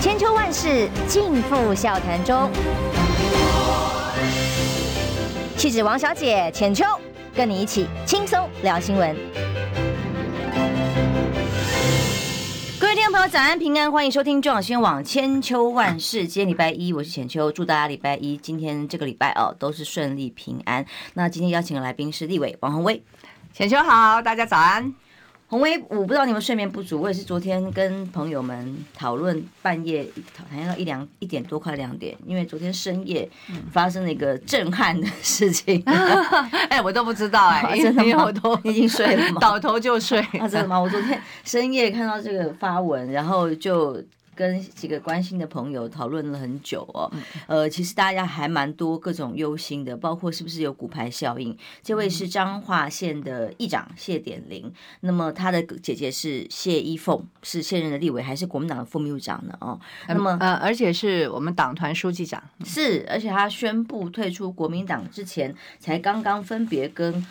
千秋万世尽付笑谈中。气质王小姐浅秋，跟你一起轻松聊新闻。各位听众朋友，早安平安，欢迎收听中广新闻网千秋万世。今天礼拜一，我是浅秋，祝大家礼拜一今天这个礼拜哦都是顺利平安。那今天邀请的来宾是立委王宏威，浅秋好，大家早安。鸿薇，我不知道你们睡眠不足，我也是昨天跟朋友们讨论，半夜好像到一两一点多快两点，因为昨天深夜发生了一个震撼的事情。哎、欸，我都不知道哎、欸，真的吗？我都已经睡了吗？倒头就睡。啊，真的吗？我昨天深夜看到这个发文，然后就。跟几个关心的朋友讨论了很久哦，呃，其实大家还蛮多各种忧心的，包括是不是有骨牌效应。这位是彰化县的议长谢点玲，那么他的姐姐是谢依凤，是现任的立委，还是国民党的副秘书长呢？哦，那么呃，而且是我们党团书记长，是，而且他宣布退出国民党之前，才刚刚分别跟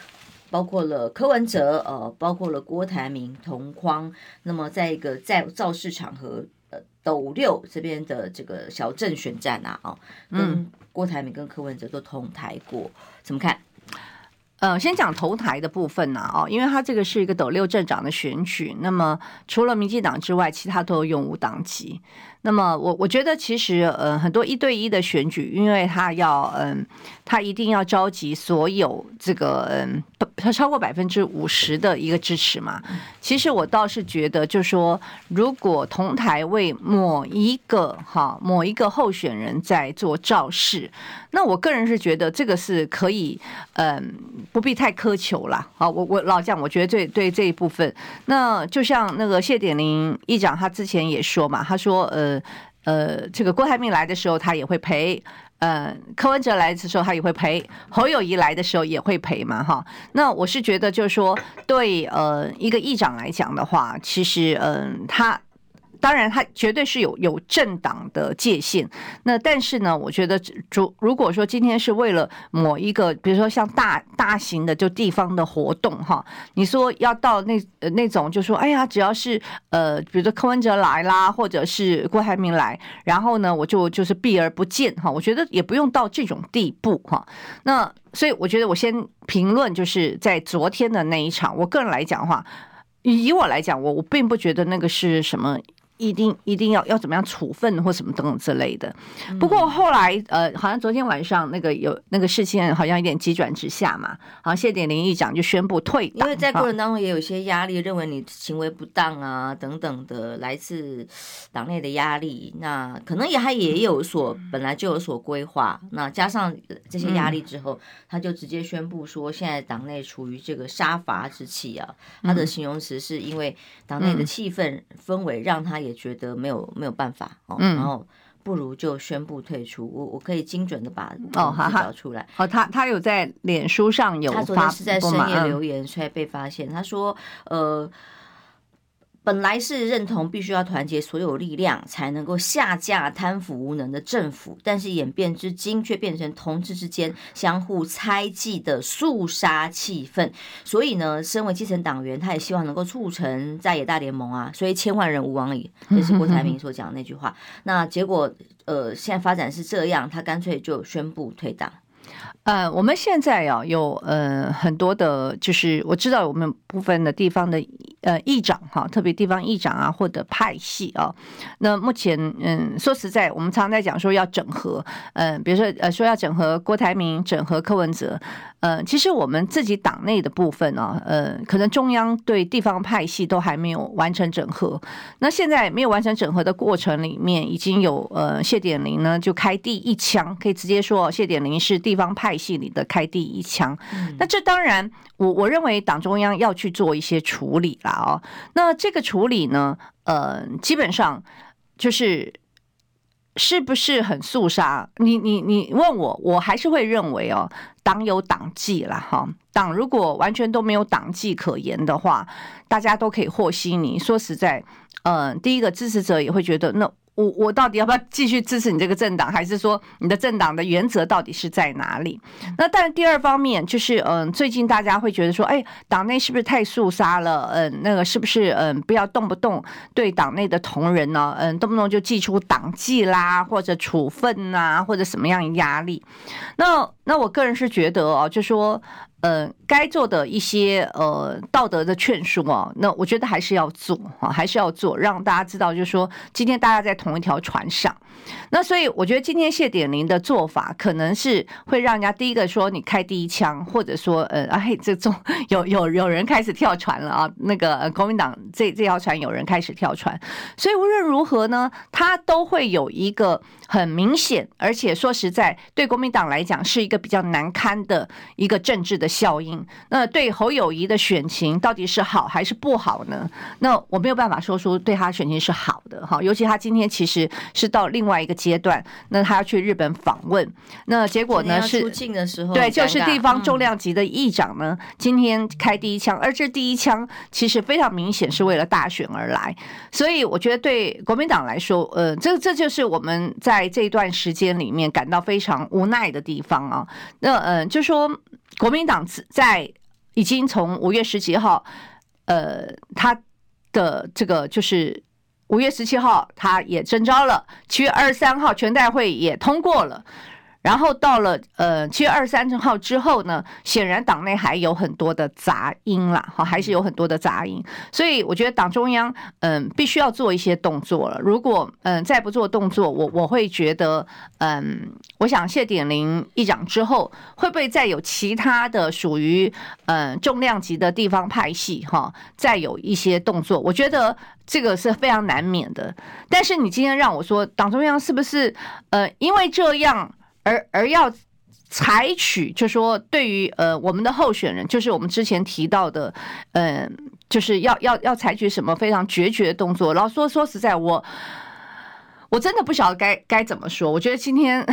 包括了柯文哲，呃，包括了郭台铭同框，那么在一个在造势场合。斗六这边的这个小镇选战啊，哦，嗯，郭台铭跟柯文哲都同台过，怎么看？呃，先讲投台的部分呢，啊，哦，因为他这个是一个斗六镇长的选举，那么除了民进党之外，其他都用无党籍。那么我我觉得其实呃很多一对一的选举，因为他要嗯他一定要召集所有这个嗯他超过百分之五十的一个支持嘛。其实我倒是觉得，就说如果同台为某一个哈某一个候选人在做造势，那我个人是觉得这个是可以嗯不必太苛求啦。好，我我老讲，我觉得对对这一部分，那就像那个谢典林议长他之前也说嘛，他说呃。呃，这个郭台铭来的时候他也会陪，呃，柯文哲来的时候他也会陪，侯友谊来的时候也会陪嘛，哈。那我是觉得就是说，对呃一个议长来讲的话，其实嗯、呃、他。当然，他绝对是有有政党的界限。那但是呢，我觉得，如如果说今天是为了某一个，比如说像大大型的就地方的活动哈，你说要到那那种，就说哎呀，只要是呃，比如说柯文哲来啦，或者是郭台铭来，然后呢，我就就是避而不见哈。我觉得也不用到这种地步哈。那所以我觉得，我先评论就是在昨天的那一场，我个人来讲的话，以我来讲，我我并不觉得那个是什么。一定一定要要怎么样处分或什么等等之类的。不过后来呃，好像昨天晚上那个有那个事情，好像有点急转直下嘛。好像谢点林议长就宣布退党，因为在过程当中也有一些压力，认为你行为不当啊等等的，来自党内的压力。那可能也还也有所本来就有所规划，那加上这些压力之后，他就直接宣布说，现在党内处于这个杀伐之气啊。他的形容词是因为党内的气氛氛围让他。也觉得没有没有办法哦，然后不如就宣布退出。我我可以精准的把哦找出来。哦，他他有在脸书上有发，他昨天是在深夜留言，所以被发现。他说，呃。本来是认同必须要团结所有力量才能够下架贪腐无能的政府，但是演变至今却变成同志之间相互猜忌的肃杀气氛。所以呢，身为基层党员，他也希望能够促成在野大联盟啊。所以千万人吾往矣，这是郭台铭所讲的那句话。那结果，呃，现在发展是这样，他干脆就宣布退党。呃，我们现在啊有呃很多的，就是我知道我们部分的地方的呃议长哈，特别地方议长啊或者派系啊，那目前嗯说实在，我们常常在讲说要整合，嗯、比如说呃说要整合郭台铭，整合柯文哲。呃，其实我们自己党内的部分呢、啊，呃，可能中央对地方派系都还没有完成整合。那现在没有完成整合的过程里面，已经有呃谢点林呢就开第一枪，可以直接说谢点林是地方派系里的开第一枪。嗯、那这当然，我我认为党中央要去做一些处理啦哦。那这个处理呢，呃，基本上就是。是不是很肃杀？你你你问我，我还是会认为哦，党有党纪啦。哈。党如果完全都没有党纪可言的话，大家都可以和稀泥。说实在，嗯、呃，第一个支持者也会觉得，那我我到底要不要继续支持你这个政党，还是说你的政党的原则到底是在哪里？那但第二方面就是，嗯，最近大家会觉得说，哎，党内是不是太肃杀了？嗯，那个是不是嗯，不要动不动对党内的同仁呢，嗯，动不动就寄出党纪啦，或者处分呐，或者什么样的压力？那那我个人是觉得哦，就说。呃，该做的一些呃道德的劝说啊，那我觉得还是要做啊，还是要做，让大家知道，就是说今天大家在同一条船上。那所以我觉得今天谢点林的做法，可能是会让人家第一个说你开第一枪，或者说呃，哎，这种有有有人开始跳船了啊，那个国民党这这条船有人开始跳船。所以无论如何呢，他都会有一个很明显，而且说实在，对国民党来讲是一个比较难堪的一个政治的效应，那对侯友谊的选情到底是好还是不好呢？那我没有办法说出对他选情是好的哈，尤其他今天其实是到另外一个阶段，那他要去日本访问，那结果呢是出境的时候，对，就是地方重量级的议长呢，今天开第一枪，而这第一枪其实非常明显是为了大选而来，所以我觉得对国民党来说，呃，这这就是我们在在这段时间里面感到非常无奈的地方啊。那嗯，就说。国民党在已经从五月十几号，呃，他的这个就是五月十七号，他也征召了，七月二十三号全代会也通过了。然后到了呃七月二十三号之后呢，显然党内还有很多的杂音啦，哈，还是有很多的杂音，所以我觉得党中央嗯必须要做一些动作了。如果嗯再不做动作，我我会觉得嗯，我想谢点林议长之后会不会再有其他的属于嗯重量级的地方派系哈，再有一些动作？我觉得这个是非常难免的。但是你今天让我说党中央是不是呃因为这样？而而要采取，就是说对于呃我们的候选人，就是我们之前提到的，嗯、呃，就是要要要采取什么非常决绝的动作。然后说说实在，我我真的不晓得该该怎么说。我觉得今天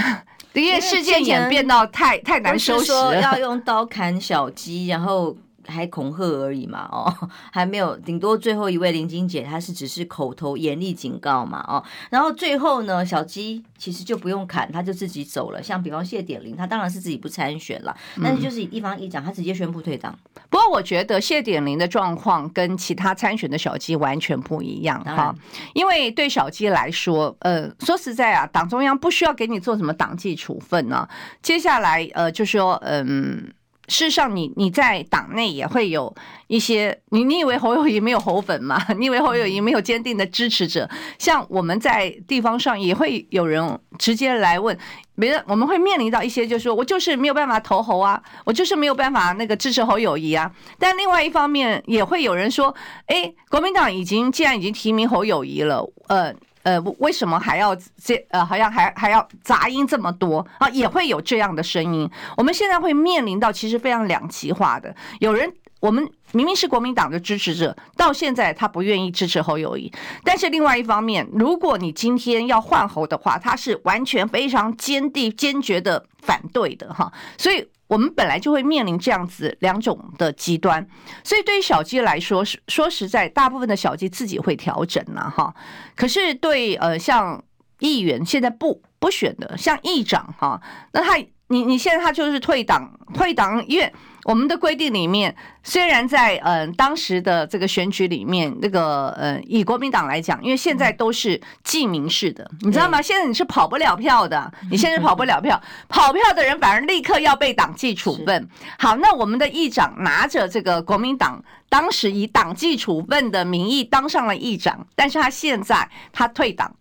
因为事件演变到太太难收拾了，要用刀砍小鸡，然后。还恐吓而已嘛，哦，还没有，顶多最后一位林金姐，她是只是口头严厉警告嘛，哦，然后最后呢，小鸡其实就不用砍，他就自己走了。像比方谢点玲，他当然是自己不参选了，但是就是以地方议长，他直接宣布退党。嗯。不过我觉得谢点玲的状况跟其他参选的小鸡完全不一样哈，因为对小鸡来说，呃，说实在啊，党中央不需要给你做什么党纪处分呢，啊。接下来呃，就说嗯。事实上你，你在党内也会有一些，你你以为侯友宜没有侯粉吗？你以为侯友宜没有坚定的支持者？像我们在地方上也会有人直接来问，别人我们会面临到一些，就是说我就是没有办法投侯啊，我就是没有办法那个支持侯友宜啊。但另外一方面，也会有人说，哎，国民党已经既然已经提名侯友宜了，呃。呃，为什么还要这呃，好像还还要杂音这么多啊？也会有这样的声音。我们现在会面临到其实非常两极化的，有人我们明明是国民党的支持者，到现在他不愿意支持侯友谊，但是另外一方面，如果你今天要换侯的话，他是完全非常坚定坚决的反对的哈，所以。我们本来就会面临这样子两种的极端，所以对于小鸡来说，说实在，大部分的小鸡自己会调整了哈。可是对呃，像议员现在不不选的，像议长哈，那他你你现在他就是退党退党，因为。我们的规定里面，虽然在嗯、呃、当时的这个选举里面，那个呃以国民党来讲，因为现在都是记名式的，你知道吗？现在你是跑不了票的，你现在跑不了票，跑票的人反而立刻要被党纪处分。好，那我们的议长拿着这个国民党当时以党纪处分的名义当上了议长，但是他现在他退党。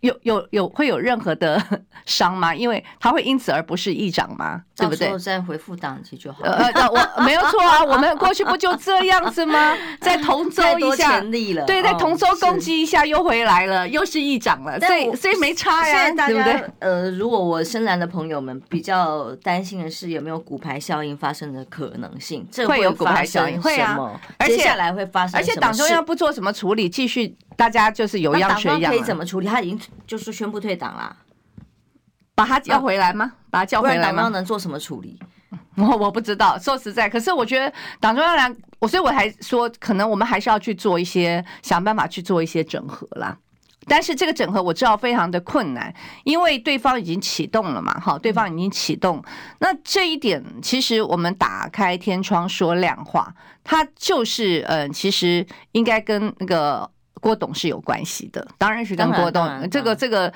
有有有会有任何的伤吗？因为他会因此而不是议长吗？对不对？再回复党籍就好。呃呃，我 没有错啊，我们过去不就这样子吗？在同州一下，对，在同州攻击一下又回来了，又是议长了，所以所以没差呀，对不对？呃，如果我深蓝的朋友们比较担心的是有没有骨牌效应发生的可能性，这会有骨牌效应，会啊，而且接下来会发生，而且党中央不做什么处理，继续。大家就是有样学样，可以怎么处理？他已经就是宣布退党了，把他叫回来吗？啊、把他叫回来吗？能做什么处理？我 我不知道，说实在，可是我觉得党中央来，我所以我还说，可能我们还是要去做一些想办法去做一些整合啦。但是这个整合我知道非常的困难，因为对方已经启动了嘛，哈，对方已经启动。那这一点其实我们打开天窗说亮话，它就是嗯，其实应该跟那个郭董是有关系的，当然是跟郭董，这个这个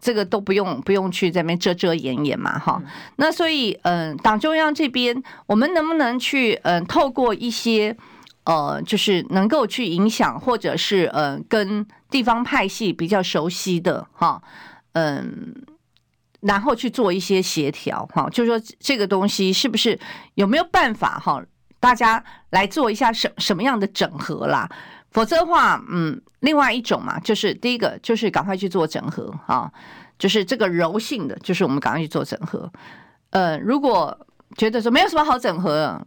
这个都不用不用去在那边遮遮掩掩嘛，哈。那所以嗯，党中央这边我们能不能去嗯，透过一些。呃，就是能够去影响，或者是呃，跟地方派系比较熟悉的哈，嗯，然后去做一些协调哈，就是说这个东西是不是有没有办法哈，大家来做一下什什么样的整合啦？否则的话，嗯，另外一种嘛，就是第一个就是赶快去做整合啊，就是这个柔性的，就是我们赶快去做整合。呃，如果觉得说没有什么好整合的。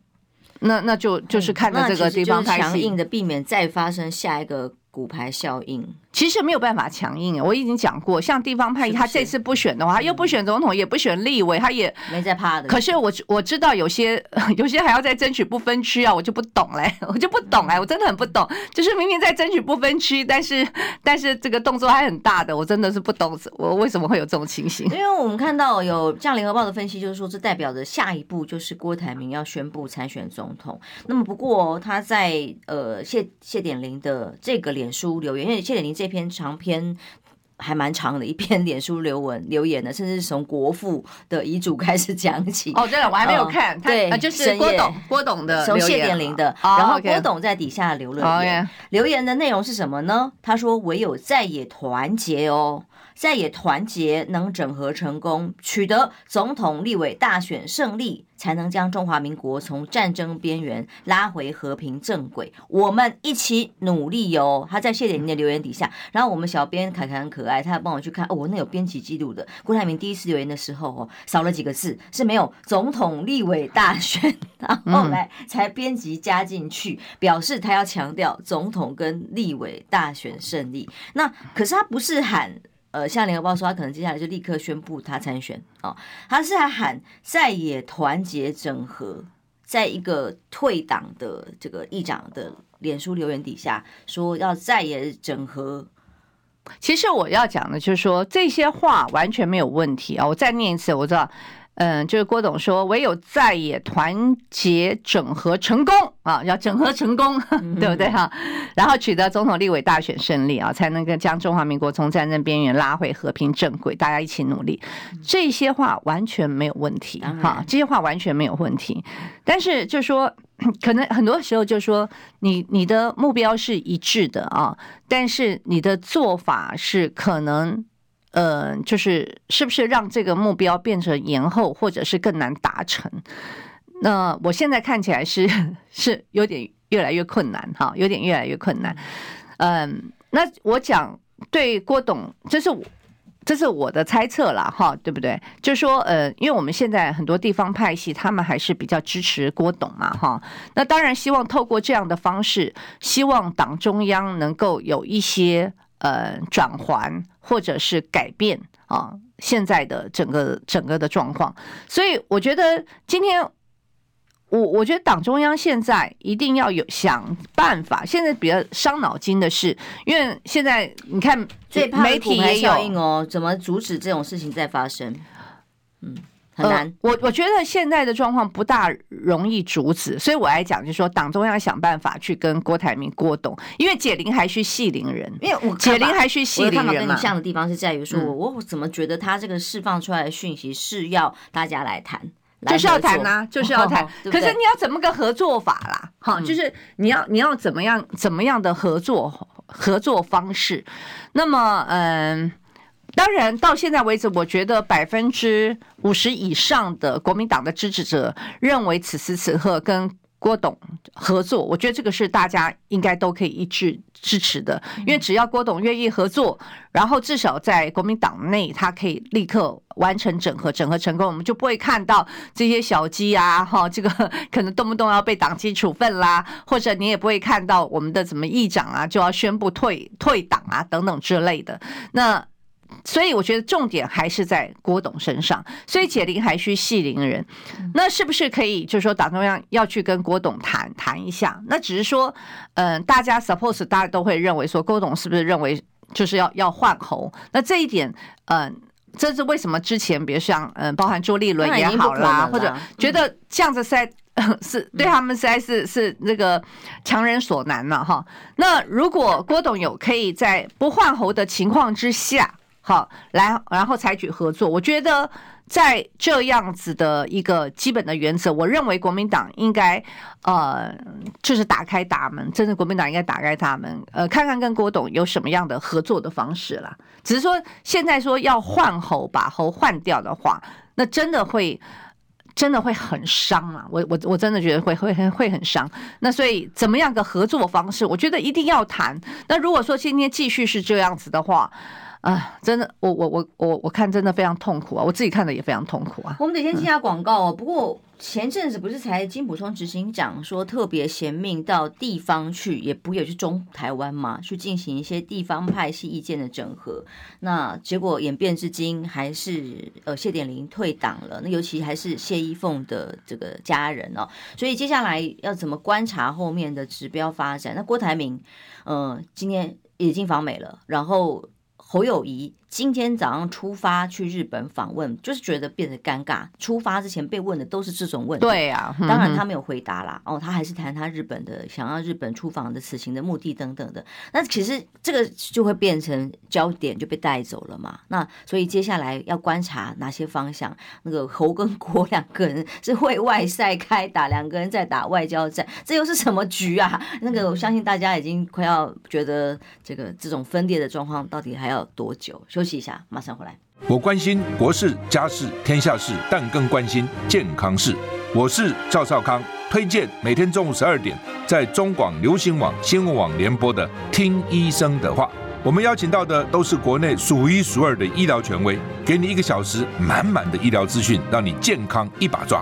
那那就就是看着这个地方强硬的避免再发生下一个骨牌效应。其实没有办法强硬，我已经讲过，像地方派，他这次不选的话，又不选总统，也不选立委，他也没在怕的。可是我我知道有些 有些还要再争取不分区啊，我就不懂嘞，我就不懂哎，我真的很不懂。就是明明在争取不分区，但是但是这个动作还很大的，我真的是不懂，我为什么会有这种情形？因为我们看到有像联合报的分析，就是说这代表着下一步就是郭台铭要宣布参选总统。那么不过他在呃谢谢点玲的这个脸书留言，因为谢点玲这篇长篇。还蛮长的一篇脸书留文留言的，甚至是从国父的遗嘱开始讲起。哦，对了，我还没有看。呃、对，就是郭董郭董的从谢点玲的，哦、然后郭董在底下留了言。哦 okay、留言的内容是什么呢？他说：“唯有在野团结哦。”在野团结能整合成功，取得总统、立委大选胜利，才能将中华民国从战争边缘拉回和平正轨。我们一起努力哟！他在谢点您的留言底下，然后我们小编凯凯很可爱，他还帮我去看哦，我那有编辑记录的。郭台铭第一次留言的时候哦，少了几个字，是没有总统、立委大选，然后来才编辑加进去，表示他要强调总统跟立委大选胜利。那可是他不是喊。呃，像联合报说，他可能接下来就立刻宣布他参选哦。他是还喊在野团结整合，在一个退党的这个议长的脸书留言底下说要在野整合。其实我要讲的就是说这些话完全没有问题啊！我再念一次，我知道。嗯，就是郭董说，唯有在野团结整合成功啊，要整合成功，对不对哈？然后取得总统、立委大选胜利啊，才能够将中华民国从战争边缘拉回和平正轨。大家一起努力，这些话完全没有问题哈，这些话完全没有问题。但是就说，可能很多时候就说，你你的目标是一致的啊，但是你的做法是可能。呃，就是是不是让这个目标变成延后，或者是更难达成？那我现在看起来是是有点越来越困难哈，有点越来越困难。嗯，那我讲对郭董，这是我这是我的猜测啦哈，对不对？就说呃，因为我们现在很多地方派系，他们还是比较支持郭董嘛哈。那当然希望透过这样的方式，希望党中央能够有一些。呃，转换或者是改变啊，现在的整个整个的状况，所以我觉得今天我我觉得党中央现在一定要有想办法。现在比较伤脑筋的是，因为现在你看，媒体也有哦，怎么阻止这种事情再发生？嗯。很难，我我觉得现在的状况不大容易阻止，所以我来讲，就是说党中央想办法去跟郭台铭、郭董，因为解铃还须系铃人，因为我解铃还须系铃人嘛。我跟你像的地方是在于说，我我怎么觉得他这个释放出来的讯息是要大家来谈，就是要谈呐，就是要谈。可是你要怎么个合作法啦？哈，就是你要你要怎么样怎么样的合作合作方式？那么，嗯。当然，到现在为止，我觉得百分之五十以上的国民党的支持者认为，此时此刻跟郭董合作，我觉得这个是大家应该都可以一致支持的。因为只要郭董愿意合作，然后至少在国民党内，他可以立刻完成整合，整合成功，我们就不会看到这些小鸡啊，哈，这个可能动不动要被党纪处分啦，或者你也不会看到我们的什么议长啊就要宣布退退党啊等等之类的。那所以我觉得重点还是在郭董身上，所以解铃还须系铃人。那是不是可以就是说党中央要去跟郭董谈谈一下？那只是说，嗯，大家 suppose 大家都会认为说，郭董是不是认为就是要要换侯。那这一点，嗯、呃，这是为什么之前，比如像嗯，包含朱立伦也好啦，或者觉得这样子实在是对他们实在是是那个强人所难了哈。那如果郭董有可以在不换侯的情况之下，好来然后采取合作，我觉得。在这样子的一个基本的原则，我认为国民党应该呃，就是打开大门，真的国民党应该打开大门，呃，看看跟郭董有什么样的合作的方式啦。只是说现在说要换侯，把侯换掉的话，那真的会真的会很伤啊！我我我真的觉得会会会很伤。那所以怎么样个合作方式，我觉得一定要谈。那如果说今天继续是这样子的话，啊，真的，我我我我我看真的非常痛苦啊！我自己看的也非常痛苦啊。我们得先听下广告哦。不过前阵子不是才金溥聪执行长说特别贤命到地方去，也不也是中台湾嘛，去进行一些地方派系意见的整合。那结果演变至今，还是呃谢点玲退党了。那尤其还是谢依凤的这个家人哦。所以接下来要怎么观察后面的指标发展？那郭台铭，嗯、呃，今天已经访美了，然后。侯友谊今天早上出发去日本访问，就是觉得变得尴尬。出发之前被问的都是这种问题，对呀、啊，当然他没有回答啦。哦，他还是谈他日本的想要日本出访的此行的目的等等的。那其实这个就会变成焦点就被带走了嘛。那所以接下来要观察哪些方向？那个侯跟郭两个人是会外赛开打，两个人在打外交战，这又是什么局啊？那个我相信大家已经快要觉得这个这种分裂的状况到底还要。多久？休息一下，马上回来。我关心国事、家事、天下事，但更关心健康事。我是赵少康，推荐每天中午十二点在中广流行网、新闻网联播的《听医生的话》。我们邀请到的都是国内数一数二的医疗权威，给你一个小时满满的医疗资讯，让你健康一把抓。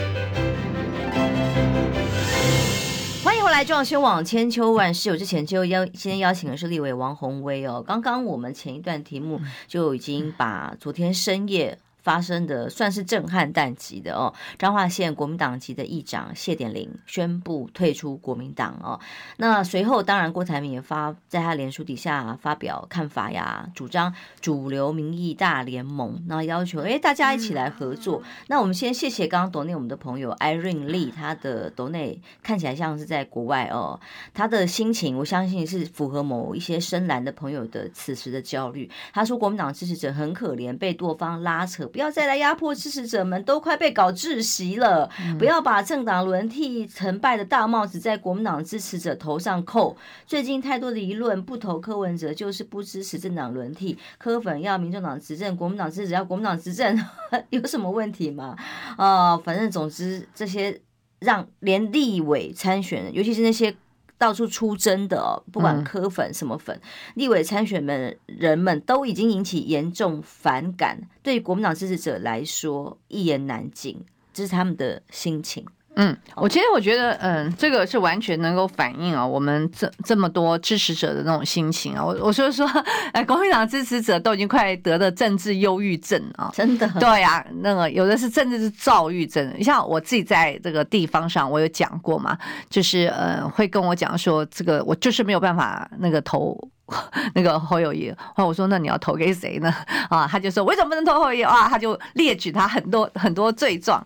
来，撞修网千秋万世。有之前就邀今天邀请的是立委王宏威哦。刚刚我们前一段题目就已经把昨天深夜。发生的算是震撼弹级的哦，彰化县国民党籍的议长谢点玲宣布退出国民党哦。那随后当然郭台铭也发在他脸书底下发表看法呀，主张主流民意大联盟，那要求哎大家一起来合作。那我们先谢谢刚刚抖内我们的朋友 Irene Lee，他的抖内看起来像是在国外哦，他的心情我相信是符合某一些深蓝的朋友的此时的焦虑。他说国民党支持者很可怜，被多方拉扯。不要再来压迫支持者们，都快被搞窒息了。不要把政党轮替成败的大帽子在国民党支持者头上扣。最近太多的舆论，不投柯文哲就是不支持政党轮替，柯粉要民众党执政，国民党支持要国民党执政，有什么问题吗？啊、呃，反正总之这些让连立委参选，尤其是那些。到处出征的、哦，不管科粉什么粉，嗯、立委参选们人们都已经引起严重反感，对国民党支持者来说一言难尽，这是他们的心情。嗯，我其实我觉得，嗯，这个是完全能够反映啊，我们这这么多支持者的那种心情啊。我我说说，哎，国民党支持者都已经快得了政治忧郁症啊，真的。对啊，那个有的是政治是躁郁症。你像我自己在这个地方上，我有讲过嘛，就是呃，会跟我讲说，这个我就是没有办法那个投。那个侯友宜，后来我说，那你要投给谁呢？啊，他就说为什么不能投侯友宜？啊，他就列举他很多很多罪状。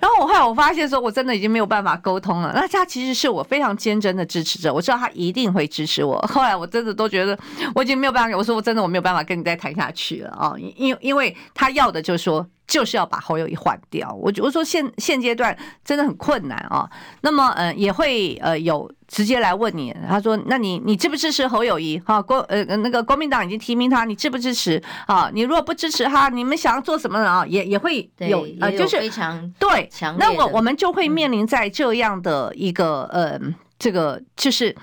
然后我后来我发现说，我真的已经没有办法沟通了。那他其实是我非常坚贞的支持者，我知道他一定会支持我。后来我真的都觉得我已经没有办法，我说我真的我没有办法跟你再谈下去了啊，因因为他要的就是说。就是要把侯友谊换掉，我我说现现阶段真的很困难啊。那么，呃，也会呃有直接来问你，他说：“那你你支不支持侯友谊？哈，国呃那个国民党已经提名他，你支不支持？啊，你如果不支持他，你们想要做什么呢？啊，也也会有呃，就是非常对那我我们就会面临在这样的一个呃，这个就是。”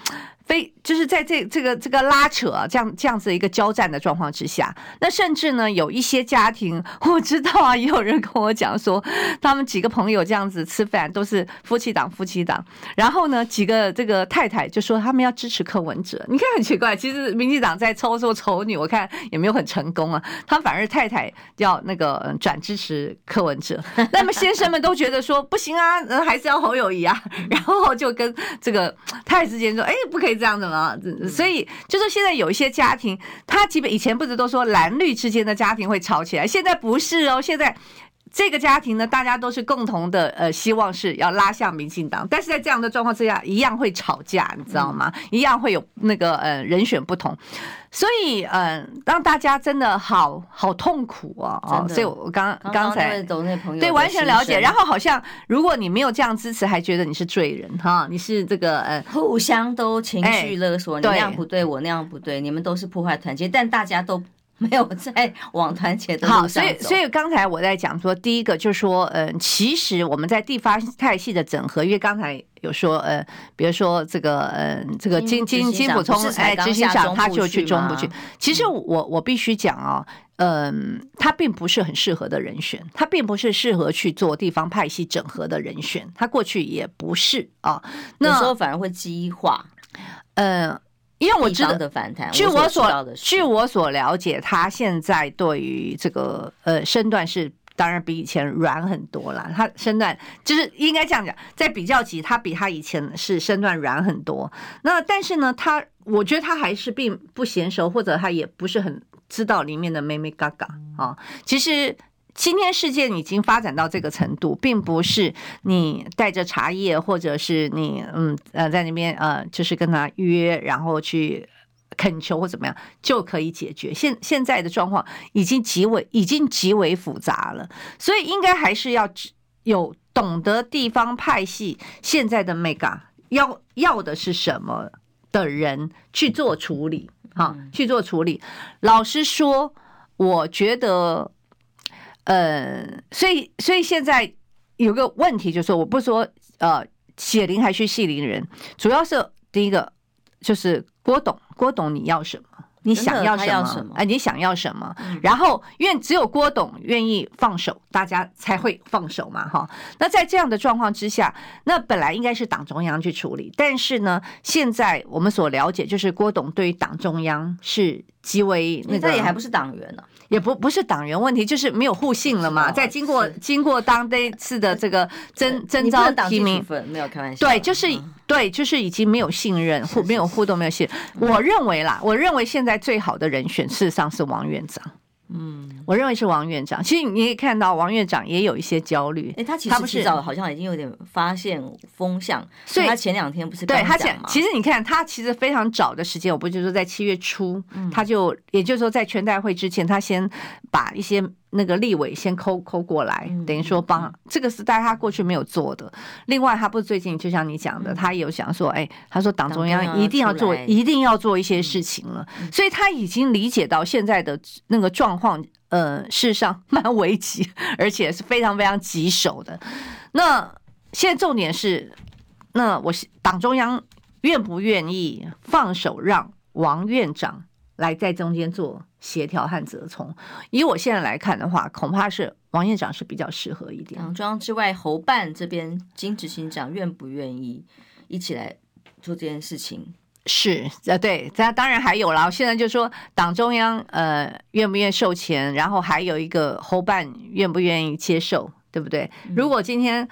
非就是在这这个这个拉扯，这样这样子一个交战的状况之下，那甚至呢，有一些家庭我知道啊，也有人跟我讲说，他们几个朋友这样子吃饭都是夫妻档夫妻档，然后呢，几个这个太太就说他们要支持柯文哲，你看很奇怪，其实民进党在操作丑女，我看也没有很成功啊，他反而太太要那个转支持柯文哲，那么先生们都觉得说不行啊，还是要侯友宜啊，然后就跟这个太太之间说，哎，不可以这样子啊，所以就是现在有一些家庭，他基本以前不是都说蓝绿之间的家庭会吵起来，现在不是哦，现在。这个家庭呢，大家都是共同的，呃，希望是要拉向民进党，但是在这样的状况之下，一样会吵架，你知道吗？嗯、一样会有那个呃人选不同，所以嗯、呃，让大家真的好好痛苦啊、哦！所以我刚刚，才对完全了解，然后好像如果你没有这样支持，还觉得你是罪人哈，你是这个呃互相都情绪勒索，哎、你那样不对，我那样不对，你们都是破坏团结，但大家都。没有在往团结的路。好，所以所以刚才我在讲说，第一个就是说，嗯，其实我们在地方派系的整合，因为刚才有说，呃，比如说这个，嗯，这个金金金普聪哎，执行长他就去中部去。其实我我必须讲啊，嗯，他并不是很适合的人选，他并不是适合去做地方派系整合的人选，他过去也不是啊。那有时候反而会激化，嗯。因为我知道的反弹，据我所我据我所了解，他现在对于这个呃身段是当然比以前软很多了。他身段就是应该这样讲，在比较级，他比他以前是身段软很多。那但是呢，他我觉得他还是并不娴熟，或者他也不是很知道里面的妹妹嘎嘎啊。其实。今天事件已经发展到这个程度，并不是你带着茶叶，或者是你嗯呃在那边呃就是跟他约，然后去恳求或怎么样就可以解决。现现在的状况已经极为已经极为复杂了，所以应该还是要有懂得地方派系现在的 mega 要要的是什么的人去做处理，哈，去做处理。老实说，我觉得。呃，所以所以现在有个问题，就是说，我不说呃，血淋还是系淋人，主要是第一个就是郭董，郭董你要什么？你想要什么？你想要什么？嗯、然后，因为只有郭董愿意放手，大家才会放手嘛，哈。那在这样的状况之下，那本来应该是党中央去处理，但是呢，现在我们所了解，就是郭董对于党中央是极为那个，他也还不是党员呢、啊。也不不是党员问题，就是没有互信了嘛。在经过经过当这次的这个 征征召提名，没有开玩笑。对，就是对，就是已经没有信任，互没有互动，没有信任。我认为啦，我认为现在最好的人选，事实上是王院长。嗯，我认为是王院长。其实你可以看到，王院长也有一些焦虑。哎，他其实提早好像已经有点发现风向，所以他前两天不是对他讲，其实你看他其实非常早的时间，我不就是说在七月初，他就也就是说在全代会之前，他先把一些。那个立委先抠抠过来，等于说帮这个是大家他过去没有做的。另外，他不是最近就像你讲的，他有想说，哎，他说党中央一定要做，一定要做一些事情了。所以他已经理解到现在的那个状况，呃，事实上蛮危急，而且是非常非常棘手的。那现在重点是，那我党中央愿不愿意放手让王院长来在中间做？协调和折冲，以我现在来看的话，恐怕是王院长是比较适合一点。党中央之外，侯办这边金执行长愿不愿意一起来做这件事情？是呃，对，这当然还有啦。现在就说党中央呃愿不愿意授权，然后还有一个侯办愿不愿意接受，对不对？如果今天。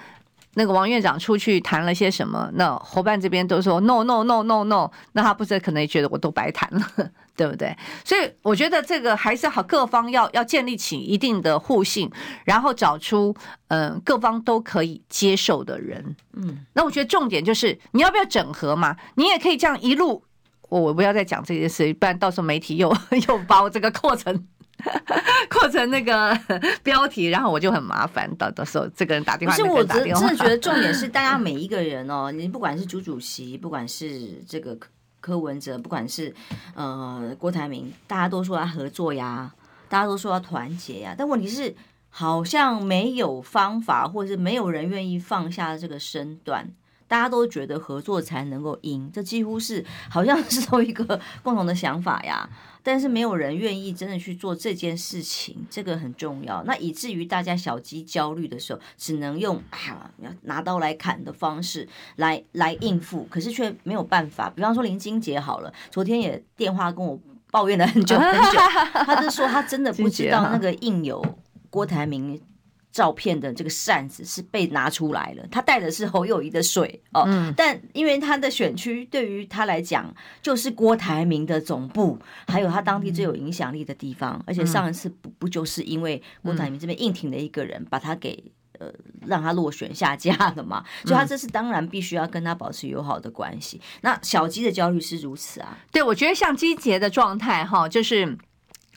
那个王院长出去谈了些什么？那侯办这边都说 no no no no no，那他不是可能也觉得我都白谈了，对不对？所以我觉得这个还是好，各方要要建立起一定的互信，然后找出嗯、呃、各方都可以接受的人。嗯，那我觉得重点就是你要不要整合嘛？你也可以这样一路，我我不要再讲这件事，不然到时候媒体又 又把我这个过程。扩成那个 标题，然后我就很麻烦。到到时候这个人打电话，是我真的觉得重点是，大家每一个人哦，你不管是朱主席，不管是这个柯文哲，不管是呃郭台铭，大家都说要合作呀，大家都说要团结呀，但问题是好像没有方法，或者是没有人愿意放下这个身段。大家都觉得合作才能够赢，这几乎是好像是都一个共同的想法呀。但是没有人愿意真的去做这件事情，这个很重要。那以至于大家小鸡焦虑的时候，只能用啊拿刀来砍的方式来来应付，可是却没有办法。比方说林金杰好了，昨天也电话跟我抱怨了很久很久，他就说他真的不知道那个印有郭台铭。照片的这个扇子是被拿出来了，他带的是侯友谊的水哦，嗯、但因为他的选区对于他来讲就是郭台铭的总部，还有他当地最有影响力的地方，而且上一次不不就是因为郭台铭这边硬挺的一个人把他给呃让他落选下架了嘛，所以他这次当然必须要跟他保持友好的关系。那小鸡的焦虑是如此啊，对，我觉得像鸡杰的状态哈，就是。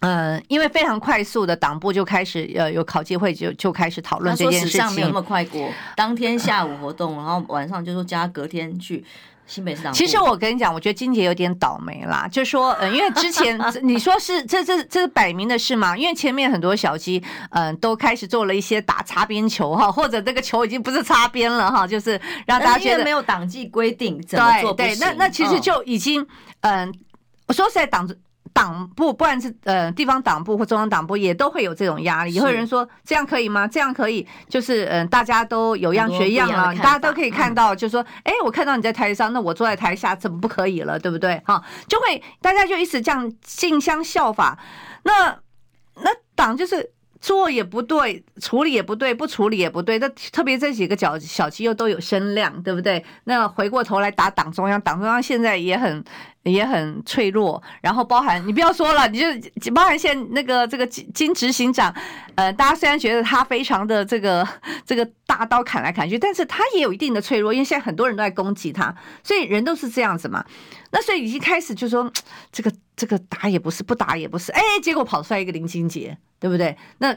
嗯，因为非常快速的党部就开始呃有考纪会就就开始讨论这件事情。史上没有那么快过，当天下午活动，然后晚上就说加隔天去新北市党部。其实我跟你讲，我觉得金姐有点倒霉啦，就说呃，因为之前 你说是这这这是摆明的事嘛，因为前面很多小鸡嗯、呃、都开始做了一些打擦边球哈，或者这个球已经不是擦边了哈，就是让大家觉得没有党纪规定怎么做对对，那那其实就已经嗯、呃，我说实在党。党部，不管是呃地方党部或中央党部，也都会有这种压力。也会有人说这样可以吗？这样可以，就是嗯、呃，大家都有样学样啊，大家都可以看到，就是说，哎，我看到你在台上，那我坐在台下，怎么不可以了？对不对？哈，就会大家就一直这样竞相效法。那那党就是。做也不对，处理也不对，不处理也不对。那 特别这几个小小鸡又都有声量，对不对？那回过头来打党中央，党中央现在也很也很脆弱。然后包含你不要说了，你就包含现那个这个金金执行长，呃，大家虽然觉得他非常的这个 这个大刀砍来砍去，但是他也有一定的脆弱，因为现在很多人都在攻击他，所以人都是这样子嘛。那所以已经开始就说这个这个打也不是，不打也不是，哎，结果跑出来一个林清杰。对不对？那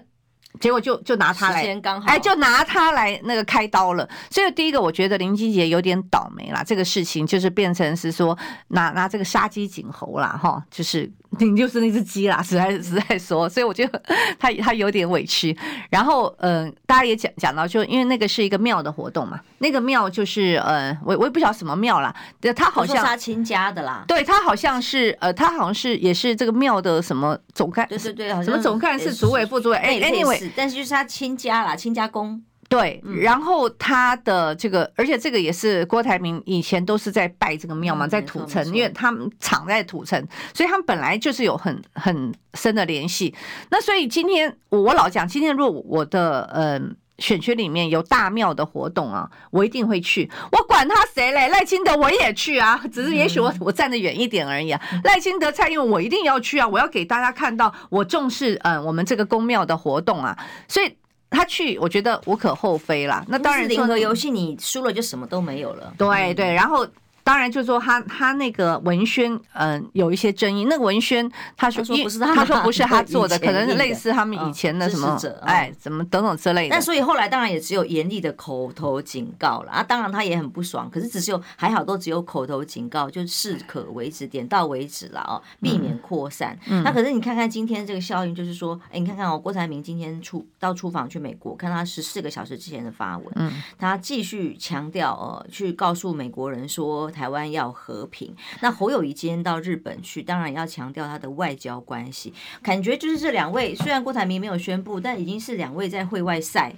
结果就就拿他来，哎，就拿他来那个开刀了。所以第一个，我觉得林俊杰有点倒霉啦。这个事情就是变成是说拿拿这个杀鸡儆猴啦，哈，就是。你就是那只鸡啦，实在实在说，所以我觉得他他有点委屈。然后，嗯、呃，大家也讲讲到，就因为那个是一个庙的活动嘛，那个庙就是，呃，我我也不晓得什么庙啦，对，他好像他亲家的啦，对他好像是，呃，他好像是也是这个庙的什么总干，对对对，什么总干事、主委、副主委，哎，anyway，但是就是他亲家啦，亲家公。对，然后他的这个，而且这个也是郭台铭以前都是在拜这个庙嘛，在土城，因为他们藏在土城，所以他们本来就是有很很深的联系。那所以今天我老讲，今天如果我的嗯选区里面有大庙的活动啊，我一定会去。我管他谁嘞，赖清德我也去啊，只是也许我我站得远一点而已啊。赖清德、蔡英文我一定要去啊，我要给大家看到我重视嗯我们这个公庙的活动啊，所以。他去，我觉得无可厚非啦。那当然，零和游戏你输了就什么都没有了。对对，然后。当然，就是说他他那个文宣，嗯、呃，有一些争议。那个文宣，他说不是他，他说不是他做的，可能是类似他们以前的什么，哦、哎，怎么等等之类的。但所以后来当然也只有严厉的口头警告了啊。当然他也很不爽，可是只是有还好都只有口头警告，就适可为止，点到为止了哦，避免扩散。嗯、那可是你看看今天这个效应，就是说，哎，你看看哦，郭台铭今天出到出访去美国，看他十四个小时之前的发文，嗯，他继续强调呃，去告诉美国人说。台湾要和平。那侯友谊今天到日本去，当然要强调他的外交关系。感觉就是这两位，虽然郭台铭没有宣布，但已经是两位在会外赛，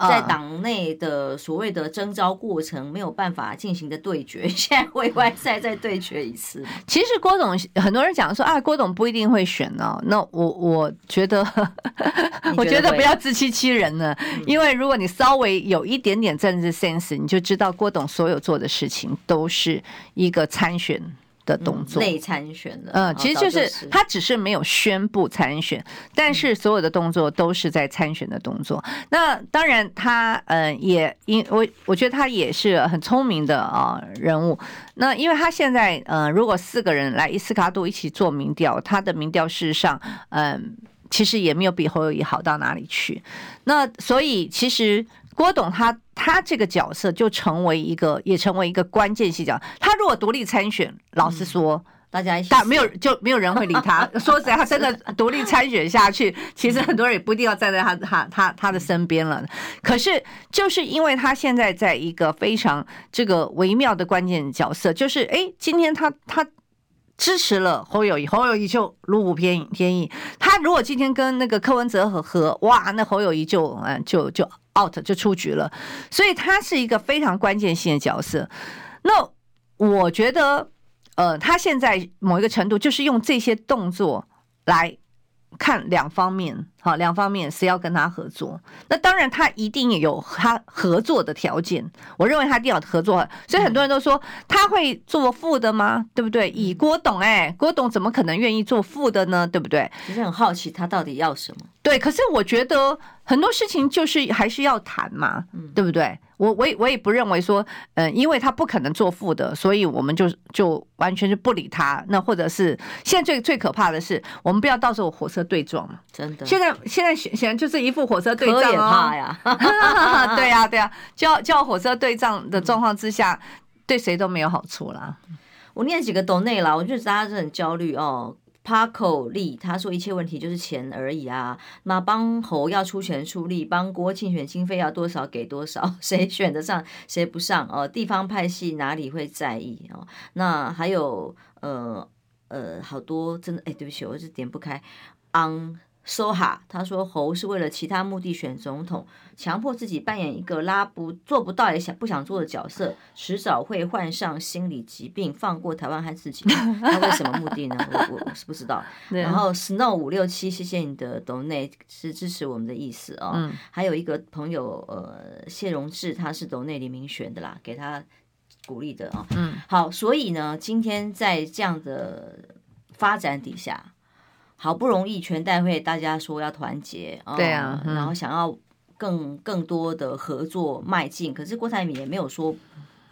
在党内的所谓的征召过程没有办法进行的对决，现在会外赛再对决一次。其实郭董很多人讲说啊，郭董不一定会选呢。那我我觉得，我觉得不要自欺欺人呢。因为如果你稍微有一点点政治 sense，你就知道郭董所有做的事情都是一个参选的动作内参选的，嗯，其实就是他只是没有宣布参选，但是所有的动作都是在参选的动作。那当然，他嗯也因我我觉得他也是很聪明的啊人物。那因为他现在嗯，如果四个人来伊斯卡杜一起做民调，他的民调事实上嗯其实也没有比侯友谊好到哪里去。那所以其实。郭董他他这个角色就成为一个，也成为一个关键性角。他如果独立参选，老实说，大家大没有就没有人会理他。说实在，他真的独立参选下去，其实很多人也不一定要站在他他他他的身边了。可是就是因为他现在在一个非常这个微妙的关键角色，就是哎，今天他他支持了侯友谊，侯友谊就如虎添添翼。他如果今天跟那个柯文哲和和，哇，那侯友谊就嗯就就 out 就出局了。所以他是一个非常关键性的角色。那我觉得。呃，他现在某一个程度就是用这些动作来看两方面，好，两方面谁要跟他合作？那当然他一定有他合作的条件。我认为他一定要合作，所以很多人都说他会做副的吗？对不对？以郭董，哎，郭董怎么可能愿意做副的呢？对不对？其实很好奇他到底要什么。对，可是我觉得很多事情就是还是要谈嘛，对不对？我我也我也不认为说，嗯，因为他不可能做负的，所以我们就就完全是不理他。那或者是现在最最可怕的是，我们不要到时候火车对撞嘛。真的，现在现在显显然就是一副火车对撞 啊、哦！呀，对呀对呀，叫叫火车对撞的状况之下，对谁都没有好处啦。我念几个抖内啦，我觉得大家是很焦虑哦。Paco Lee 他说一切问题就是钱而已啊，那帮侯要出钱出力，帮郭竞选经费要多少给多少，谁选得上谁不上哦？地方派系哪里会在意哦？那还有呃呃好多真的哎，对不起，我是点不开 on。哈，他说侯是为了其他目的选总统，强迫自己扮演一个拉不做不到也想不想做的角色，迟早会患上心理疾病，放过台湾和自己。他为什么目的呢？我我是不知道。然后 Snow 五六七，谢谢你的 donate，是支持我们的意思哦。嗯。还有一个朋友，呃，谢荣志，他是 donate 黎明选的啦，给他鼓励的啊。嗯。好，所以呢，今天在这样的发展底下。好不容易全代会大家说要团结，对啊，嗯、然后想要更更多的合作迈进，可是郭台铭也没有说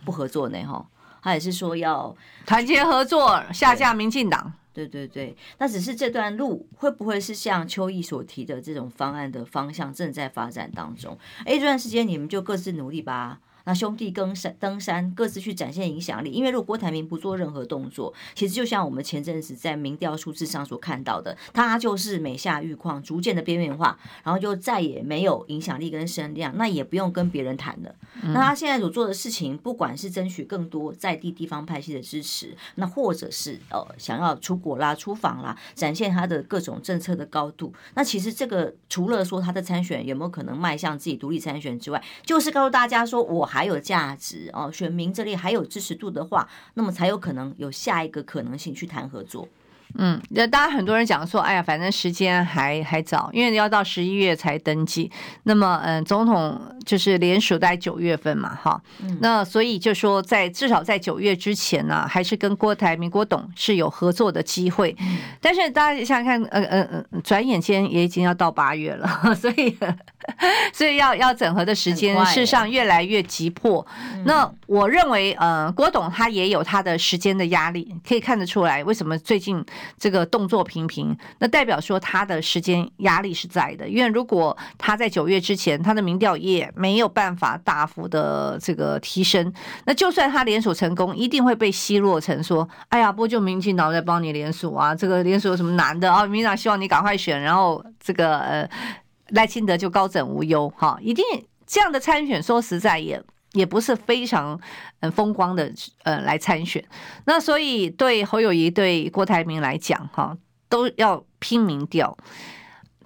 不合作呢，哈，他也是说要团结合作，下架民进党。对对对，那只是这段路会不会是像邱毅所提的这种方案的方向正在发展当中？哎，这段时间你们就各自努力吧。那兄弟登山登山，各自去展现影响力。因为如果郭台铭不做任何动作，其实就像我们前阵子在民调数字上所看到的，他就是每下愈况，逐渐的边缘化，然后就再也没有影响力跟声量，那也不用跟别人谈了。那他现在所做的事情，不管是争取更多在地地方派系的支持，那或者是呃想要出国啦、出访啦，展现他的各种政策的高度，那其实这个除了说他的参选有没有可能迈向自己独立参选之外，就是告诉大家说我。还有价值哦，选民这里还有支持度的话，那么才有可能有下一个可能性去谈合作。嗯，那当然很多人讲说，哎呀，反正时间还还早，因为要到十一月才登记。那么，嗯，总统就是连署在九月份嘛，哈。嗯、那所以就说，在至少在九月之前呢，还是跟郭台铭、郭董是有合作的机会。嗯、但是大家想想看，呃呃呃，转眼间也已经要到八月了，所以 所以要要整合的时间事实上越来越急迫。嗯、那我认为，呃，郭董他也有他的时间的压力，可以看得出来，为什么最近。这个动作频频，那代表说他的时间压力是在的。因为如果他在九月之前，他的民调也没有办法大幅的这个提升，那就算他连署成功，一定会被奚落成说：“哎呀，不就民进党在帮你连署啊？这个连署有什么难的啊？民进党希望你赶快选，然后这个呃赖清德就高枕无忧哈，一定这样的参选，说实在也。”也不是非常嗯风光的呃来参选，那所以对侯友宜对郭台铭来讲哈，都要拼命掉。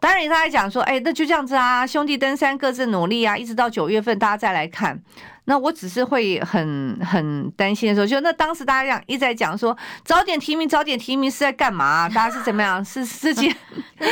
当然他还讲说，哎，那就这样子啊，兄弟登山各自努力啊，一直到九月份大家再来看。那我只是会很很担心的时候，就那当时大家这样一直在讲说，早点提名，早点提名是在干嘛啊？大家是怎么样？是自己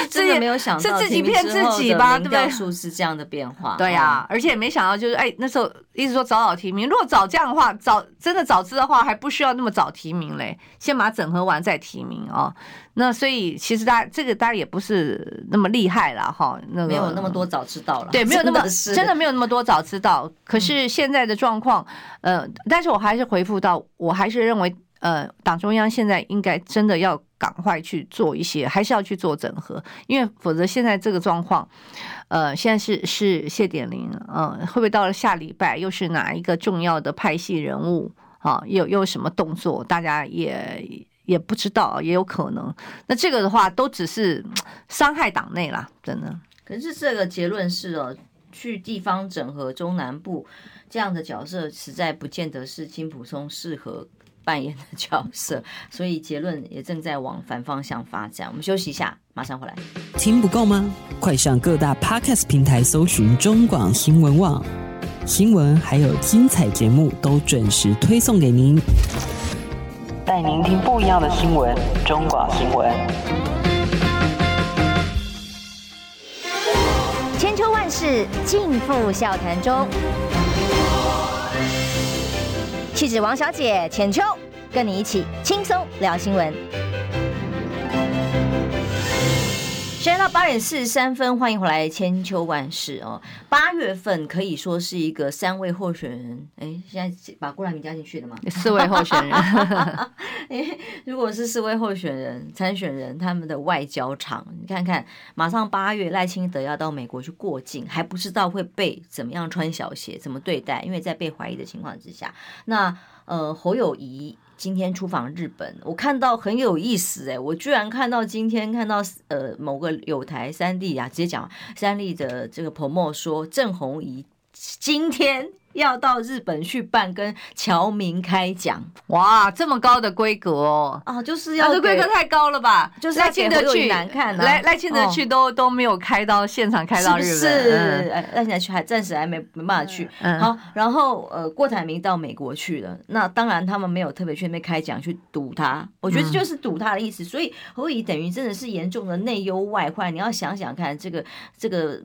自己没有想到，是自己 骗自己吧？对不对？数是这样的变化，对呀，而且也没想到就是哎，那时候一直说早早提名，如果早这样的话，早真的早知的话，还不需要那么早提名嘞，先把它整合完再提名哦。那所以其实大家这个大家也不是那么厉害了哈，那个没有那么多早知道了，对，没有那么真的没有那么多早知道。可是现在的状况，呃，但是我还是回复到，我还是认为，呃，党中央现在应该真的要赶快去做一些，还是要去做整合，因为否则现在这个状况，呃，现在是是谢点名，嗯、呃，会不会到了下礼拜又是哪一个重要的派系人物啊？又又什么动作？大家也。也不知道，也有可能。那这个的话，都只是伤害党内啦，真的。可是这个结论是哦，去地方整合中南部这样的角色，实在不见得是金溥聪适合扮演的 角色，所以结论也正在往反方向发展。我们休息一下，马上回来。听不够吗？快上各大 Podcast 平台搜寻中广新闻网新闻，还有精彩节目都准时推送给您，带您听不一样的新闻。中广新闻，千秋万世尽付笑谈中。气质王小姐浅秋，跟你一起轻松聊新闻。现在到八点四十三分，欢迎回来，千秋万世哦。八月份可以说是一个三位候选人，哎，现在把郭台铭加进去了吗？四位候选人，如果是四位候选人参选人，他们的外交场，你看看，马上八月赖清德要到美国去过境，还不知道会被怎么样穿小鞋，怎么对待，因为在被怀疑的情况之下，那呃侯友宜。今天出访日本，我看到很有意思哎，我居然看到今天看到呃某个有台三立啊，直接讲三立的这个彭末说郑红怡今天。要到日本去办跟侨民开讲，哇，这么高的规格哦！啊，就是要这规格太高了吧？就是赖清德去。难看，赖赖清德去都都没有开到现场，开到日本，是赖清德去还暂时还没没办法去。嗯好，然后呃，郭台铭到美国去了，那当然他们没有特别去那边开讲去堵他，我觉得就是堵他的意思。所以侯友等于真的是严重的内忧外患，你要想想看，这个这个。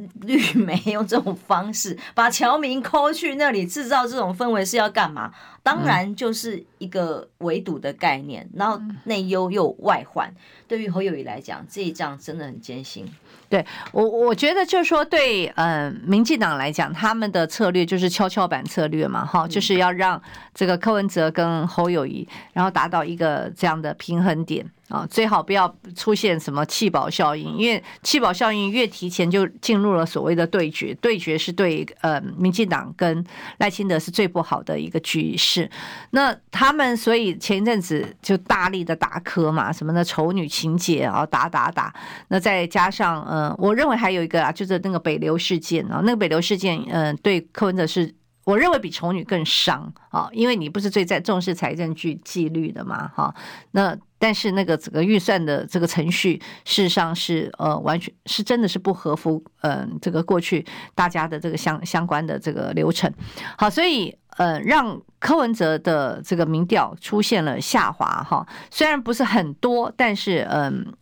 绿媒用这种方式把侨民抠去那里制造这种氛围是要干嘛？当然就是一个围堵的概念，然后内忧又外患。对于侯友谊来讲，这一仗真的很艰辛。对我，我觉得就是说，对，嗯、呃，民进党来讲，他们的策略就是跷跷板策略嘛，哈，就是要让这个柯文哲跟侯友谊，然后达到一个这样的平衡点。啊，最好不要出现什么弃保效应，因为弃保效应越提前就进入了所谓的对决，对决是对呃民进党跟赖清德是最不好的一个局势。那他们所以前一阵子就大力的打柯嘛，什么的丑女情节，啊打打打。那再加上呃，我认为还有一个啊，就是那个北流事件啊，那个北流事件，嗯，对柯文哲是。我认为比丑女更伤啊，因为你不是最在重视财政局纪律的嘛，哈。那但是那个整个预算的这个程序，事实上是呃完全是真的是不合乎呃这个过去大家的这个相相关的这个流程。好，所以呃让柯文哲的这个民调出现了下滑哈，虽然不是很多，但是嗯。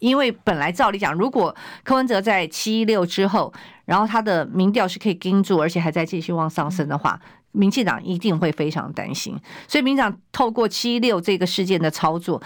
因为本来照理讲，如果柯文哲在七一六之后，然后他的民调是可以盯住，而且还在继续往上升的话，民进党一定会非常担心。所以民进党透过七一六这个事件的操作，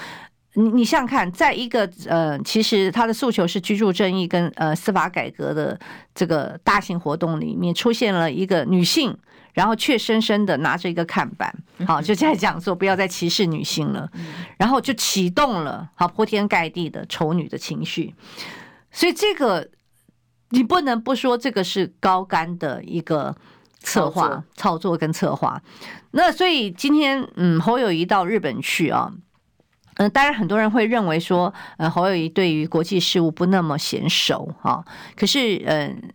你你想想看，在一个呃，其实他的诉求是居住正义跟呃司法改革的这个大型活动里面，出现了一个女性。然后却深深的拿着一个看板，好，就在讲说不要再歧视女性了，然后就启动了好铺天盖地的丑女的情绪，所以这个你不能不说这个是高干的一个策划操作跟策划。那所以今天嗯侯友宜到日本去啊，嗯当然很多人会认为说呃侯友宜对于国际事务不那么娴熟啊，可是嗯。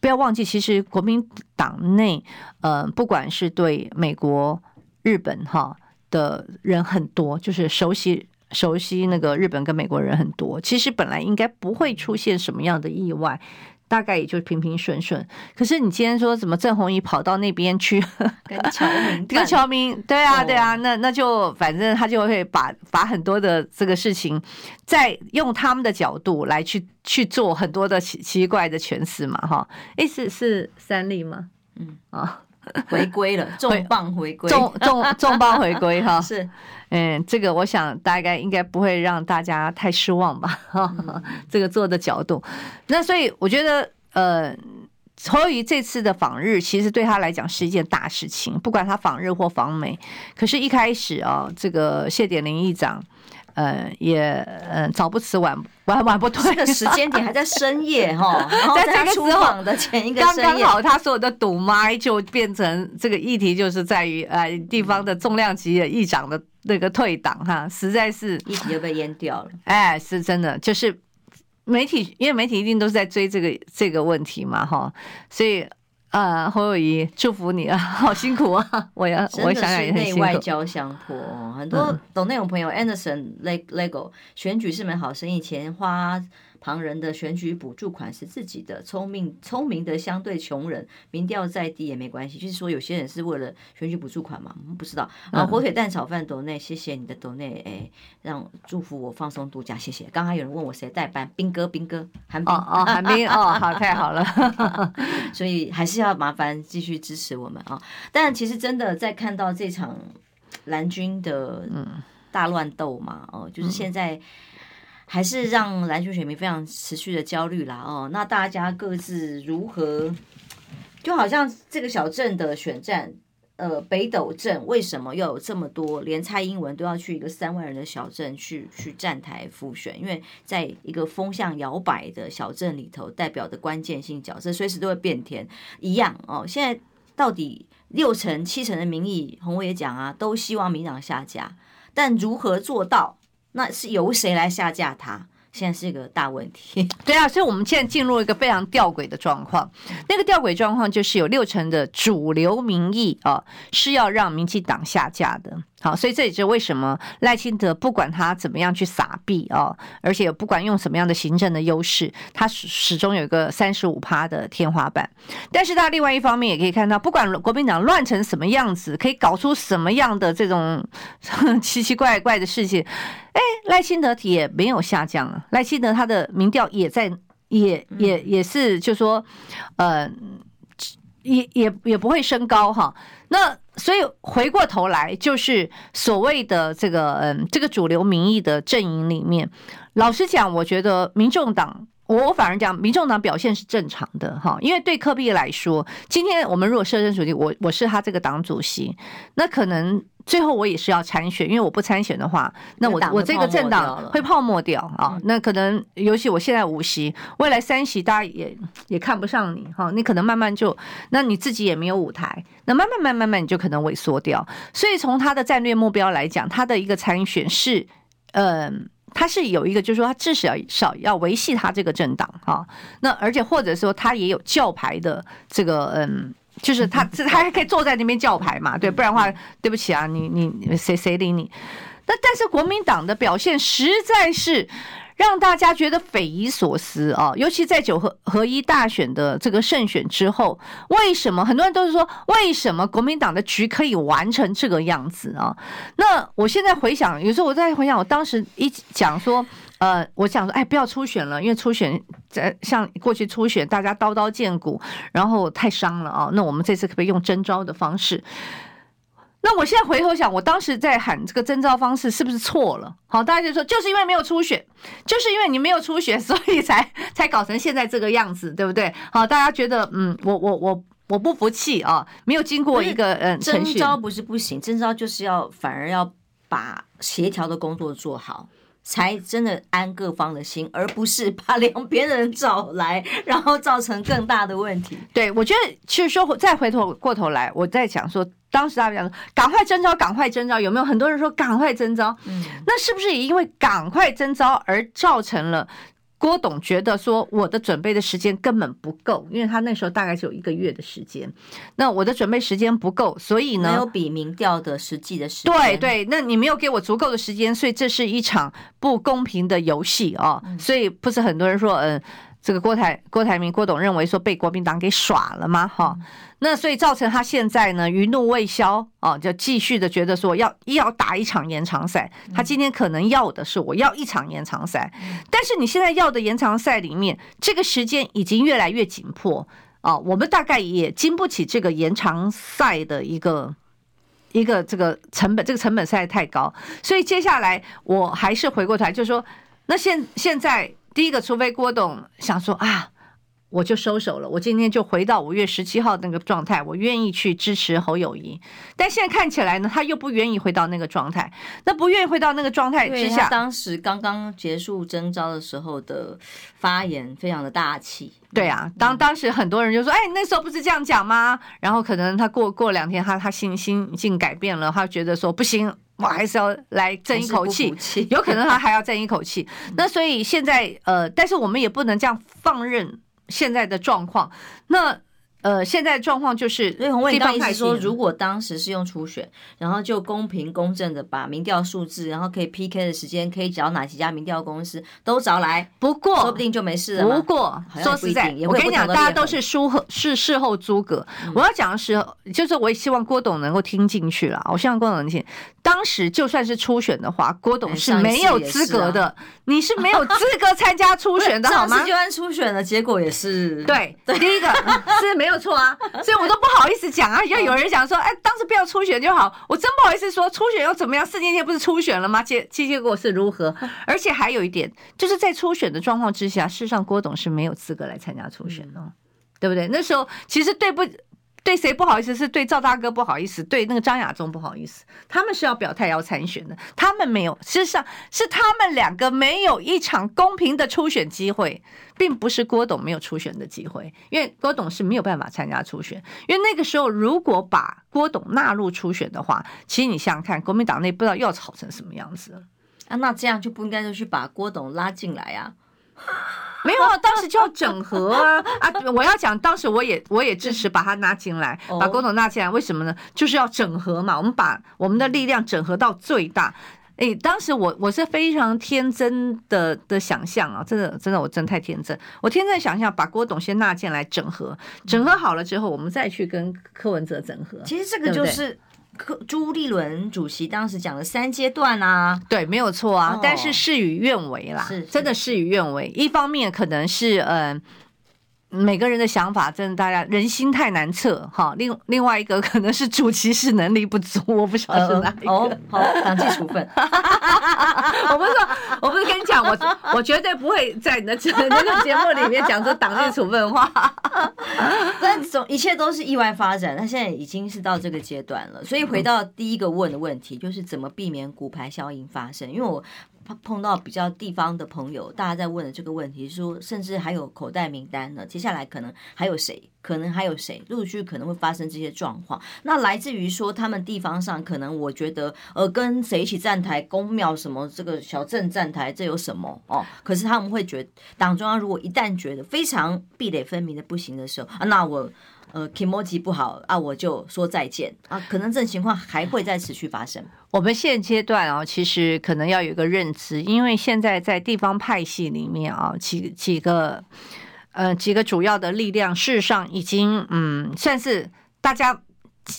不要忘记，其实国民党内，呃，不管是对美国、日本哈的人很多，就是熟悉熟悉那个日本跟美国人很多。其实本来应该不会出现什么样的意外。大概也就平平顺顺，可是你今天说怎么郑弘仪跑到那边去 跟侨民，跟侨民，对啊对啊，那那就反正他就会把把很多的这个事情，再用他们的角度来去去做很多的奇奇怪的诠释嘛哈，意思是三立吗？嗯。啊。回归了，重磅回归，重重重磅回归哈，是，嗯，这个我想大概应该不会让大家太失望吧，这个做的角度，那所以我觉得，呃，侯友这次的访日，其实对他来讲是一件大事情，不管他访日或访美，可是，一开始啊，这个谢典林议长。呃也呃早不迟晚晚晚不退，这个时间点还在深夜哈，在这个出访的前一个刚刚好他所有的堵麦就变成这个议题，就是在于呃地方的重量级的议长的那个退党哈，实在是议题又被淹掉了。哎，是真的，就是媒体，因为媒体一定都是在追这个这个问题嘛哈，所以。啊，侯友谊，祝福你啊！好辛苦啊！我要，我想想也很辛苦。内外交相托，很多懂内容朋友，Anderson Lego 选举是门好生意，钱花。旁人的选举补助款是自己的，聪明聪明的相对穷人，民调再低也没关系。就是说，有些人是为了选举补助款嘛，不知道。然后火腿蛋炒饭抖内，谢谢你的抖内，哎，让祝福我放松度假，谢谢。刚刚有人问我谁代班，兵哥，兵哥，韩冰，哦，韩冰，哦，好，太好了。所以还是要麻烦继续支持我们啊！但其实真的在看到这场蓝军的大乱斗嘛，哦，就是现在。还是让蓝军选民非常持续的焦虑啦哦，那大家各自如何？就好像这个小镇的选战，呃，北斗镇为什么要有这么多？连蔡英文都要去一个三万人的小镇去去站台复选，因为在一个风向摇摆的小镇里头，代表的关键性角色随时都会变天一样哦。现在到底六成七成的民意，洪伟也讲啊，都希望民党下架，但如何做到？那是由谁来下架它？现在是一个大问题。对啊，所以我们现在进入一个非常吊诡的状况。那个吊诡状况就是有六成的主流民意啊，是要让民进党下架的。好，所以这也就为什么赖清德不管他怎么样去撒币哦，而且不管用什么样的行政的优势，他始始终有一个三十五趴的天花板。但是他另外一方面也可以看到，不管国民党乱成什么样子，可以搞出什么样的这种 奇奇怪怪的事情，哎，赖清德也没有下降啊，赖清德他的民调也在，也也也是，就说呃，也也也不会升高哈。那所以回过头来，就是所谓的这个嗯，这个主流民意的阵营里面，老实讲，我觉得民众党，我反而讲民众党表现是正常的哈，因为对柯 P 来说，今天我们如果设身处地，我我是他这个党主席，那可能。最后我也是要参选，因为我不参选的话，那我我这个政党会泡沫掉啊。那可能尤其我现在五席，未来三席大家也也看不上你哈。你可能慢慢就，那你自己也没有舞台，那慢慢慢慢慢你就可能萎缩掉。所以从他的战略目标来讲，他的一个参选是，嗯，他是有一个，就是说他至少少要维系他这个政党哈。那而且或者说他也有教牌的这个嗯。就是他，他还可以坐在那边叫牌嘛，对，不然的话，对不起啊，你你谁谁理你？那但是国民党的表现实在是让大家觉得匪夷所思啊，尤其在九合合一大选的这个胜选之后，为什么很多人都是说，为什么国民党的局可以玩成这个样子啊？那我现在回想，有时候我在回想，我当时一讲说。呃，我想说，哎，不要初选了，因为初选在像过去初选，大家刀刀见骨，然后太伤了啊。那我们这次可不可以用征召的方式？那我现在回头想，我当时在喊这个征召方式是不是错了？好，大家就说，就是因为没有初选，就是因为你没有初选，所以才才搞成现在这个样子，对不对？好，大家觉得，嗯，我我我我不服气啊，没有经过一个嗯征召不是不行，征召就是要反而要把协调的工作做好。才真的安各方的心，而不是把两边人找来，然后造成更大的问题。对，我觉得其实说再回头过头来，我在讲说，当时大家讲说赶快征招，赶快征招，有没有很多人说赶快征招？嗯，那是不是也因为赶快征招而造成了？郭董觉得说，我的准备的时间根本不够，因为他那时候大概只有一个月的时间。那我的准备时间不够，所以呢，没有比民调的实际的时间。对对，那你没有给我足够的时间，所以这是一场不公平的游戏啊！所以不是很多人说，嗯。这个郭台郭台铭郭董认为说被国民党给耍了吗？哈，那所以造成他现在呢余怒未消哦，就继续的觉得说要要打一场延长赛。他今天可能要的是我要一场延长赛，但是你现在要的延长赛里面，这个时间已经越来越紧迫啊，我们大概也经不起这个延长赛的一个一个这个成本，这个成本实在太高。所以接下来我还是回过头来，就是说，那现现在。第一个，除非郭董想说啊，我就收手了，我今天就回到五月十七号那个状态，我愿意去支持侯友宜。但现在看起来呢，他又不愿意回到那个状态。那不愿意回到那个状态之下，当时刚刚结束征召的时候的发言非常的大气。对啊，当当时很多人就说：“哎，那时候不是这样讲吗？”然后可能他过过两天他，他他心心境改变了，他觉得说不行，我还是要来争一口气。有可能他还要争一口气。那所以现在呃，但是我们也不能这样放任。现在的状况，那。呃，现在状况就是，所以洪伟刚意思说，如果当时是用初选，然后就公平公正的把民调数字，然后可以 PK 的时间，可以找哪几家民调公司都找来，不过说不定就没事了。不过说实在，我跟你讲，大家都是书后是事后诸葛。嗯、我要讲的是，就是我也希望郭董能够听进去了。我希望郭董能听。当时就算是初选的话，郭董是没有资格的，是啊、你是没有资格参加初选的，好吗？就算初选的结果也是对，对第一个是没有。错啊，所以我都不好意思讲啊。要有人讲说，哎，当时不要初选就好，我真不好意思说初选又怎么样？四年前不是初选了吗？结结果是如何？而且还有一点，就是在初选的状况之下，事实上郭董是没有资格来参加初选的，对不对？那时候其实对不。对谁不好意思？是对赵大哥不好意思，对那个张亚中不好意思。他们是要表态要参选的，他们没有。事实上是他们两个没有一场公平的初选机会，并不是郭董没有初选的机会，因为郭董是没有办法参加初选。因为那个时候如果把郭董纳入初选的话，其实你想想看，国民党内不知道要吵成什么样子了啊！那这样就不应该就去把郭董拉进来啊。没有啊，当时就要整合啊啊！我要讲，当时我也我也支持把他拉进来，把郭董拉进来。为什么呢？就是要整合嘛。我们把我们的力量整合到最大。哎，当时我我是非常天真的的想象啊，真的真的我真的太天真。我天真想象把郭董先纳进来整合，整合好了之后，我们再去跟柯文哲整合。其实这个就是。朱立伦主席当时讲的三阶段啊，对，没有错啊，但是事与愿违啦，是真的事与愿违。一方面可能是嗯。每个人的想法真的，大家人心太难测哈。另另外一个 可能是主席是能力不足，我不晓得是哪一个。哦，好，党纪处分。我不是说，我不是跟你讲，我我绝对不会在你的那个节目里面讲出党纪处分话。但总一切都是意外发展，他现在已经是到这个阶段了。所以回到第一个问的问题，就是怎么避免骨牌效应发生？因为我。碰到比较地方的朋友，大家在问的这个问题，说甚至还有口袋名单呢。接下来可能还有谁？可能还有谁陆续可能会发生这些状况？那来自于说他们地方上可能，我觉得呃，跟谁一起站台、公庙什么这个小镇站台，这有什么哦？可是他们会觉得，党中央如果一旦觉得非常壁垒分明的不行的时候啊，那我。呃，kimochi 不好啊，我就说再见啊，可能这种情况还会再持续发生。我们现阶段啊，其实可能要有一个认知，因为现在在地方派系里面啊，几几个呃几个主要的力量，事实上已经嗯算是大家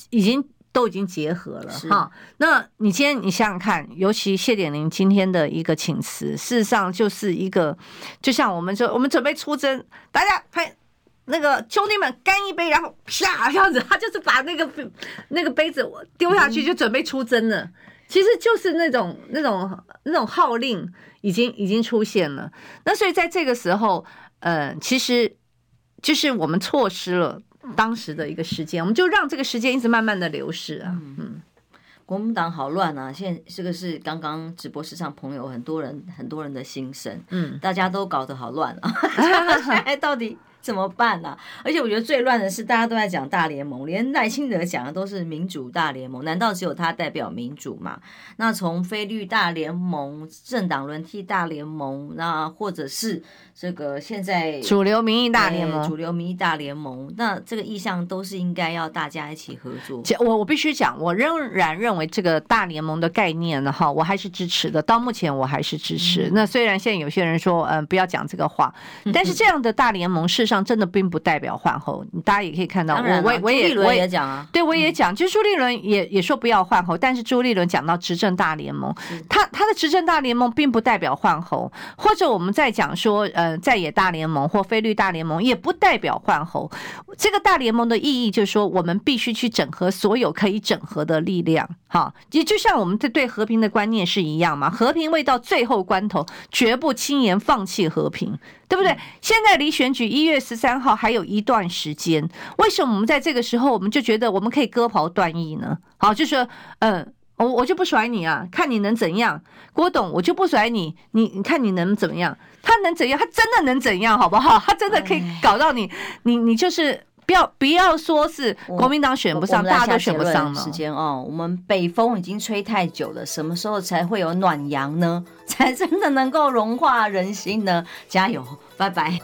已经都已经结合了哈。那你今天你想想看，尤其谢点玲今天的一个请辞，事实上就是一个，就像我们说，我们准备出征，大家拍。那个兄弟们干一杯，然后啪这样子，他就是把那个 那个杯子丢下去，就准备出征了。其实就是那种那种那种号令已经已经出现了。那所以在这个时候，呃，其实就是我们错失了当时的一个时间，我们就让这个时间一直慢慢的流逝啊。嗯，国民党好乱啊！现在这个是刚刚直播室上朋友很多人很多人的心声，嗯，大家都搞得好乱啊！现在到底？怎么办呢、啊？而且我觉得最乱的是，大家都在讲大联盟，连赖清德讲的都是民主大联盟，难道只有他代表民主吗？那从非绿大联盟、政党轮替大联盟，那或者是这个现在主流民意大联盟、主流民意大联盟，那这个意向都是应该要大家一起合作。我我必须讲，我仍然认为这个大联盟的概念呢，哈，我还是支持的。到目前我还是支持。嗯、那虽然现在有些人说，嗯，不要讲这个话，但是这样的大联盟是。上真的并不代表换候，大家也可以看到，我我我也我也讲啊，对我也讲，就是朱立伦也也说不要换候，但是朱立伦讲到执政大联盟，他他的执政大联盟并不代表换候，或者我们在讲说，呃，在野大联盟或非绿大联盟也不代表换候，这个大联盟的意义就是说，我们必须去整合所有可以整合的力量，哈，也就像我们对对和平的观念是一样嘛，和平未到最后关头，绝不轻言放弃和平。对不对？现在离选举一月十三号还有一段时间，为什么我们在这个时候我们就觉得我们可以割袍断义呢？好，就说，嗯，我我就不甩你啊，看你能怎样？郭董，我就不甩你，你你看你能怎么样？他能怎样？他真的能怎样？好不好？他真的可以搞到你，你你就是。不要不要说是国民党选不上，大家都选不上时间哦，我们北风已经吹太久了，什么时候才会有暖阳呢？才真的能够融化人心呢？加油，拜拜。